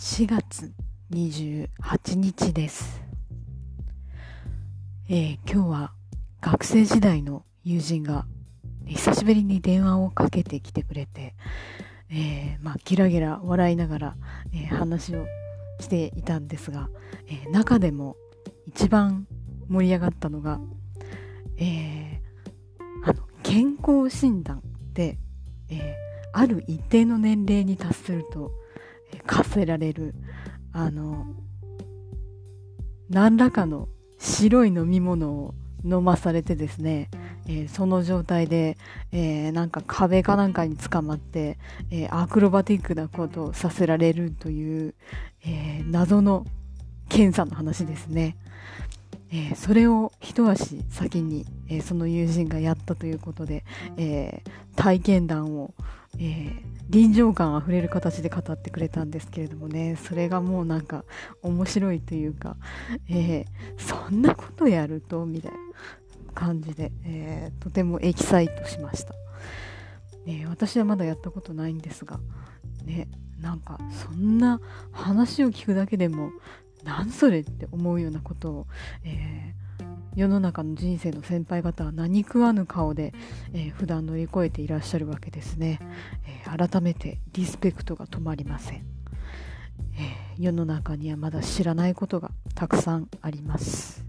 4月28日です、えー、今日は学生時代の友人が久しぶりに電話をかけてきてくれて、えー、まあ、ギラギラ笑いながら、えー、話をしていたんですが、え中でも一番盛り上がったのが、えあの健康診断で、えある一定の年齢に達すると課せられるあの何らかの白い飲み物を飲まされてですね、えー、その状態で、えー、なんか壁かなんかにつかまって、えー、アクロバティックなことをさせられるという、え謎の検査の話ですね。えそれを一足先に、えその友人がやったということで、え体験談を、え臨場感あふれる形で語ってくれたんですけれどもね。それがもうなんか面白いというか、えー、そんなことやるとみたいな感じで、えー、とてもエキサイトしました、えー、私はまだやったことないんですがねなんかそんな話を聞くだけでも何それって思うようなことを、えー世の中の人生の先輩方は何食わぬ顔で、えー、普段乗り越えていらっしゃるわけですね、えー、改めてリスペクトが止まりません、えー、世の中にはまだ知らないことがたくさんあります。